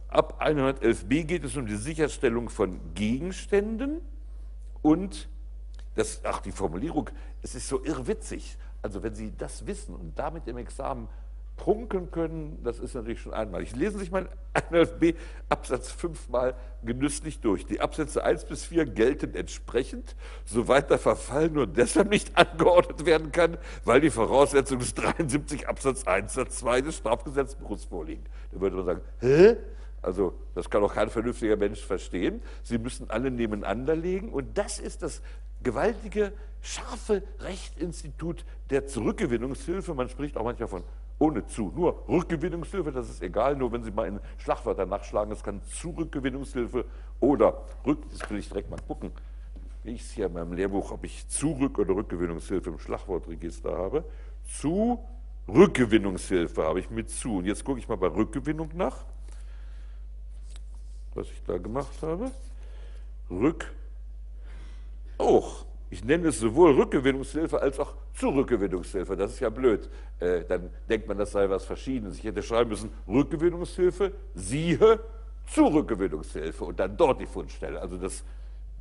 ab 111b geht es um die Sicherstellung von Gegenständen und das, ach, die Formulierung, es ist so irrwitzig. Also wenn Sie das wissen und damit im Examen prunken können, das ist natürlich schon einmalig. Lesen Sie sich mal 111b Absatz 5 mal genüsslich durch. Die Absätze 1 bis 4 gelten entsprechend, soweit der Verfall nur deshalb nicht [LAUGHS] angeordnet werden kann, weil die Voraussetzungen des 73 Absatz 1 Satz 2 des Strafgesetzbuches vorliegen. Da würde man sagen, hä? Also das kann doch kein vernünftiger Mensch verstehen. Sie müssen alle nebeneinander legen und das ist das gewaltige, scharfe Rechtsinstitut der Zurückgewinnungshilfe. Man spricht auch manchmal von ohne zu. Nur Rückgewinnungshilfe, das ist egal, nur wenn Sie mal in Schlagwörter nachschlagen, es kann Zurückgewinnungshilfe oder Rück, das will ich direkt mal gucken, wie ich es hier in meinem Lehrbuch, ob ich Zurück- oder Rückgewinnungshilfe im Schlagwortregister habe. Zu Rückgewinnungshilfe habe ich mit zu. Und jetzt gucke ich mal bei Rückgewinnung nach, was ich da gemacht habe. Rück, auch ich nenne es sowohl Rückgewinnungshilfe als auch Zurückgewinnungshilfe. Das ist ja blöd. Äh, dann denkt man, das sei was Verschiedenes. Ich hätte schreiben müssen, Rückgewinnungshilfe, siehe Zurückgewinnungshilfe und dann dort die Fundstelle. Also das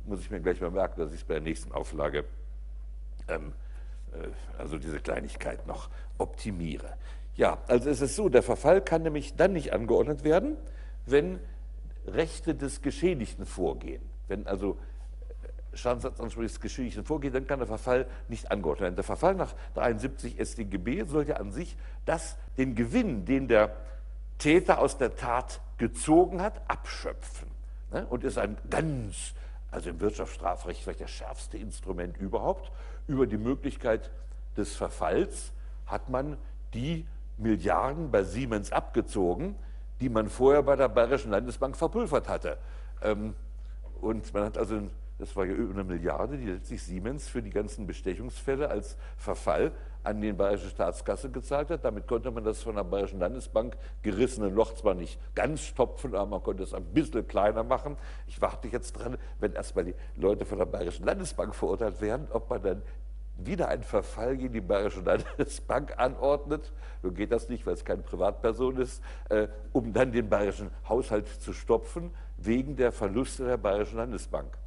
muss ich mir gleich mal merken, dass ich es bei der nächsten Auflage, ähm, äh, also diese Kleinigkeit noch optimiere. Ja, also es ist so, der Verfall kann nämlich dann nicht angeordnet werden, wenn Rechte des Geschädigten vorgehen. Wenn also Schadensersatzansprüche des Geschädigten vorgeht, dann kann der Verfall nicht angeordnet werden. Der Verfall nach 73 StGB soll ja an sich das, den Gewinn, den der Täter aus der Tat gezogen hat, abschöpfen. Ne? Und ist ein ganz, also im Wirtschaftsstrafrecht vielleicht das schärfste Instrument überhaupt. Über die Möglichkeit des Verfalls hat man die Milliarden bei Siemens abgezogen, die man vorher bei der Bayerischen Landesbank verpulvert hatte. Ähm, und man hat also das war ja über eine Milliarde, die letztlich Siemens für die ganzen Bestechungsfälle als Verfall an die Bayerische Staatskasse gezahlt hat. Damit konnte man das von der Bayerischen Landesbank gerissene Loch zwar nicht ganz stopfen, aber man konnte es ein bisschen kleiner machen. Ich warte jetzt dran, wenn erstmal die Leute von der Bayerischen Landesbank verurteilt werden, ob man dann wieder einen Verfall gegen die Bayerische Landesbank anordnet, nun geht das nicht, weil es keine Privatperson ist, äh, um dann den bayerischen Haushalt zu stopfen, wegen der Verluste der Bayerischen Landesbank.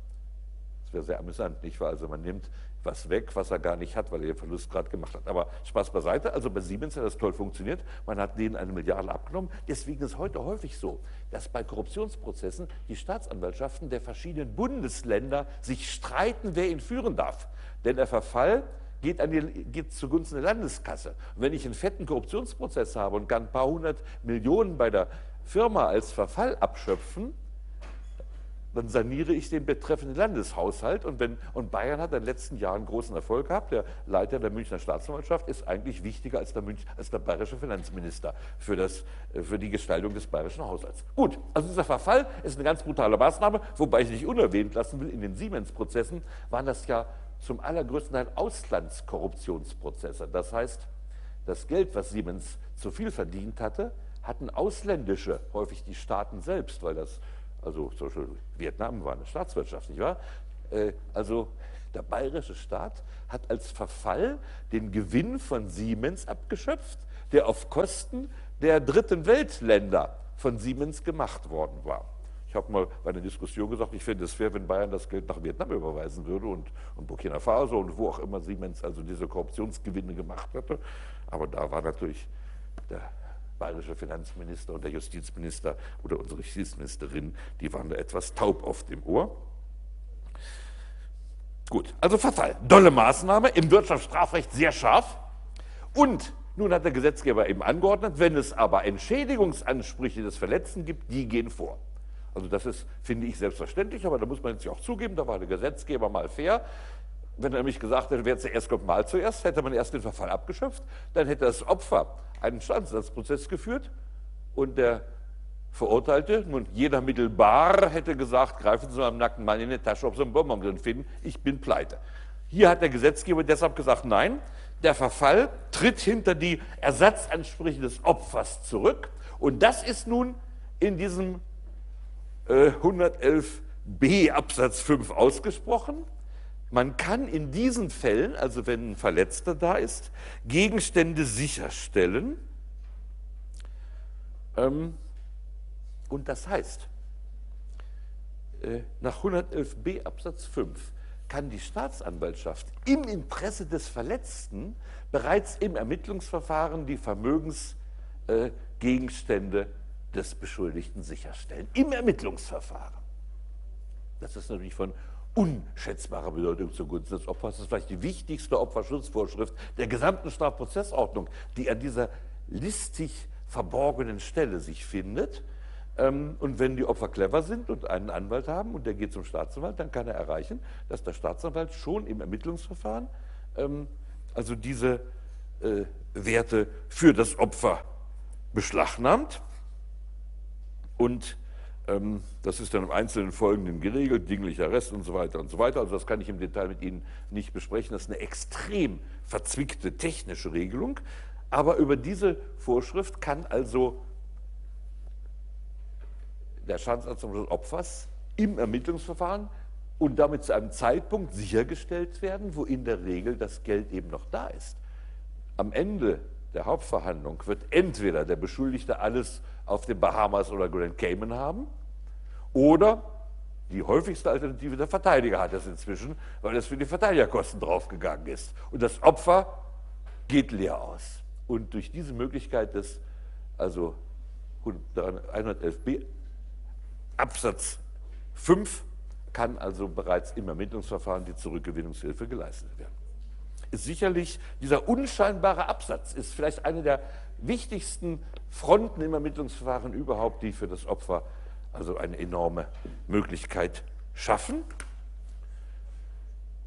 Das wäre sehr amüsant, nicht wahr? Also man nimmt was weg, was er gar nicht hat, weil er den Verlust gerade gemacht hat. Aber Spaß beiseite, also bei Siemens hat das toll funktioniert. Man hat denen eine Milliarde abgenommen. Deswegen ist heute häufig so, dass bei Korruptionsprozessen die Staatsanwaltschaften der verschiedenen Bundesländer sich streiten, wer ihn führen darf. Denn der Verfall geht, an die, geht zugunsten der Landeskasse. Und wenn ich einen fetten Korruptionsprozess habe und kann ein paar hundert Millionen bei der Firma als Verfall abschöpfen, dann saniere ich den betreffenden Landeshaushalt. Und, wenn, und Bayern hat in den letzten Jahren großen Erfolg gehabt. Der Leiter der Münchner Staatsanwaltschaft ist eigentlich wichtiger als der, Münch, als der bayerische Finanzminister für, das, für die Gestaltung des bayerischen Haushalts. Gut, also dieser Verfall ist eine ganz brutale Maßnahme, wobei ich nicht unerwähnt lassen will, in den Siemens-Prozessen waren das ja zum allergrößten Teil Auslandskorruptionsprozesse. Das heißt, das Geld, was Siemens zu viel verdient hatte, hatten ausländische, häufig die Staaten selbst, weil das also zum Beispiel Vietnam war eine Staatswirtschaft, nicht wahr? Äh, also der bayerische Staat hat als Verfall den Gewinn von Siemens abgeschöpft, der auf Kosten der dritten Weltländer von Siemens gemacht worden war. Ich habe mal bei einer Diskussion gesagt, ich finde es fair, wenn Bayern das Geld nach Vietnam überweisen würde und, und Burkina Faso und wo auch immer Siemens also diese Korruptionsgewinne gemacht hatte. Aber da war natürlich der bayerische Finanzminister und der Justizminister oder unsere Justizministerin, die waren da etwas taub auf dem Ohr. Gut, also Verfall. Dolle Maßnahme, im Wirtschaftsstrafrecht sehr scharf. Und nun hat der Gesetzgeber eben angeordnet, wenn es aber Entschädigungsansprüche des Verletzten gibt, die gehen vor. Also das ist, finde ich, selbstverständlich, aber da muss man jetzt ja auch zugeben, da war der Gesetzgeber mal fair. Wenn er nämlich gesagt hätte, wer zuerst kommt, mal zuerst, hätte man erst den Verfall abgeschöpft, dann hätte das Opfer einen Schadensersatzprozess geführt und der Verurteilte, nun jeder mittelbar hätte gesagt, greifen Sie mal am nackten Mann in die Tasche, ob Sie einen Bonbon drin finden, ich bin pleite. Hier hat der Gesetzgeber deshalb gesagt, nein, der Verfall tritt hinter die Ersatzansprüche des Opfers zurück und das ist nun in diesem äh, 111b Absatz 5 ausgesprochen. Man kann in diesen Fällen, also wenn ein Verletzter da ist, Gegenstände sicherstellen. Ähm, und das heißt, äh, nach 111b Absatz 5 kann die Staatsanwaltschaft im Interesse des Verletzten bereits im Ermittlungsverfahren die Vermögens äh, des Beschuldigten sicherstellen im Ermittlungsverfahren. Das ist natürlich von unschätzbarer Bedeutung zugunsten des Opfers. Das ist vielleicht die wichtigste Opferschutzvorschrift der gesamten Strafprozessordnung, die an dieser listig verborgenen Stelle sich findet. Ähm, und wenn die Opfer clever sind und einen Anwalt haben und der geht zum Staatsanwalt, dann kann er erreichen, dass der Staatsanwalt schon im Ermittlungsverfahren ähm, also diese äh, Werte für das Opfer beschlagnahmt und das ist dann im Einzelnen folgenden geregelt, dinglicher Arrest und so weiter und so weiter. Also das kann ich im Detail mit Ihnen nicht besprechen. Das ist eine extrem verzwickte technische Regelung. Aber über diese Vorschrift kann also der Schadensersatz des Opfers im Ermittlungsverfahren und damit zu einem Zeitpunkt sichergestellt werden, wo in der Regel das Geld eben noch da ist. Am Ende der Hauptverhandlung wird entweder der Beschuldigte alles auf den Bahamas oder Grand Cayman haben oder die häufigste Alternative, der Verteidiger hat das inzwischen, weil es für die Verteidigerkosten draufgegangen ist. Und das Opfer geht leer aus. Und durch diese Möglichkeit des, also 111b Absatz 5 kann also bereits im Ermittlungsverfahren die Zurückgewinnungshilfe geleistet werden. Ist sicherlich dieser unscheinbare Absatz ist vielleicht eine der wichtigsten Fronten im Ermittlungsverfahren überhaupt, die für das Opfer also eine enorme Möglichkeit schaffen.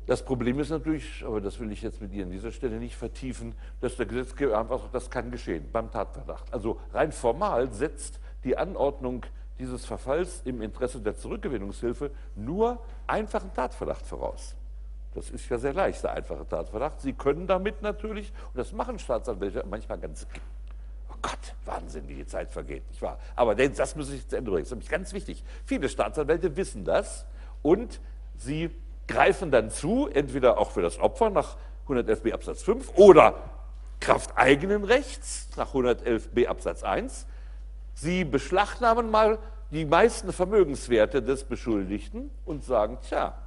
Das Problem ist natürlich, aber das will ich jetzt mit Ihnen an dieser Stelle nicht vertiefen, dass der Gesetzgeber einfach sagt, das kann geschehen beim Tatverdacht. Also rein formal setzt die Anordnung dieses Verfalls im Interesse der Zurückgewinnungshilfe nur einfachen Tatverdacht voraus. Das ist ja sehr leicht, der einfache Tatverdacht. Sie können damit natürlich, und das machen Staatsanwälte manchmal ganz, Gott, Wahnsinn, wie die Zeit vergeht, nicht wahr? Aber das muss ich zu Ende bringen, das ist nämlich ganz wichtig. Viele Staatsanwälte wissen das und sie greifen dann zu, entweder auch für das Opfer nach 111b Absatz 5 oder Kraft eigenen Rechts nach 111b Absatz 1 Sie beschlagnahmen mal die meisten Vermögenswerte des Beschuldigten und sagen, tja,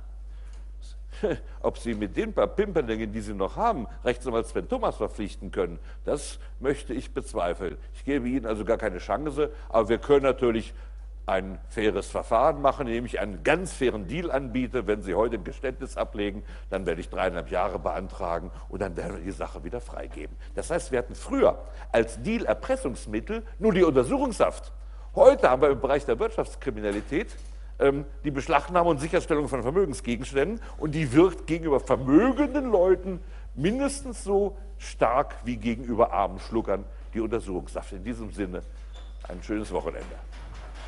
[LAUGHS] ob Sie mit den paar Pimperlingen, die Sie noch haben, Rechtsanwalt Sven Thomas verpflichten können, das möchte ich bezweifeln. Ich gebe Ihnen also gar keine Chance, aber wir können natürlich ein faires Verfahren machen, indem ich einen ganz fairen Deal anbiete. Wenn Sie heute ein Geständnis ablegen, dann werde ich dreieinhalb Jahre beantragen und dann werden wir die Sache wieder freigeben. Das heißt, wir hatten früher als Deal Erpressungsmittel nur die Untersuchungshaft. Heute haben wir im Bereich der Wirtschaftskriminalität die Beschlagnahme und Sicherstellung von Vermögensgegenständen und die wirkt gegenüber vermögenden Leuten mindestens so stark wie gegenüber armen Schluckern die Untersuchungshaft. In diesem Sinne ein schönes Wochenende.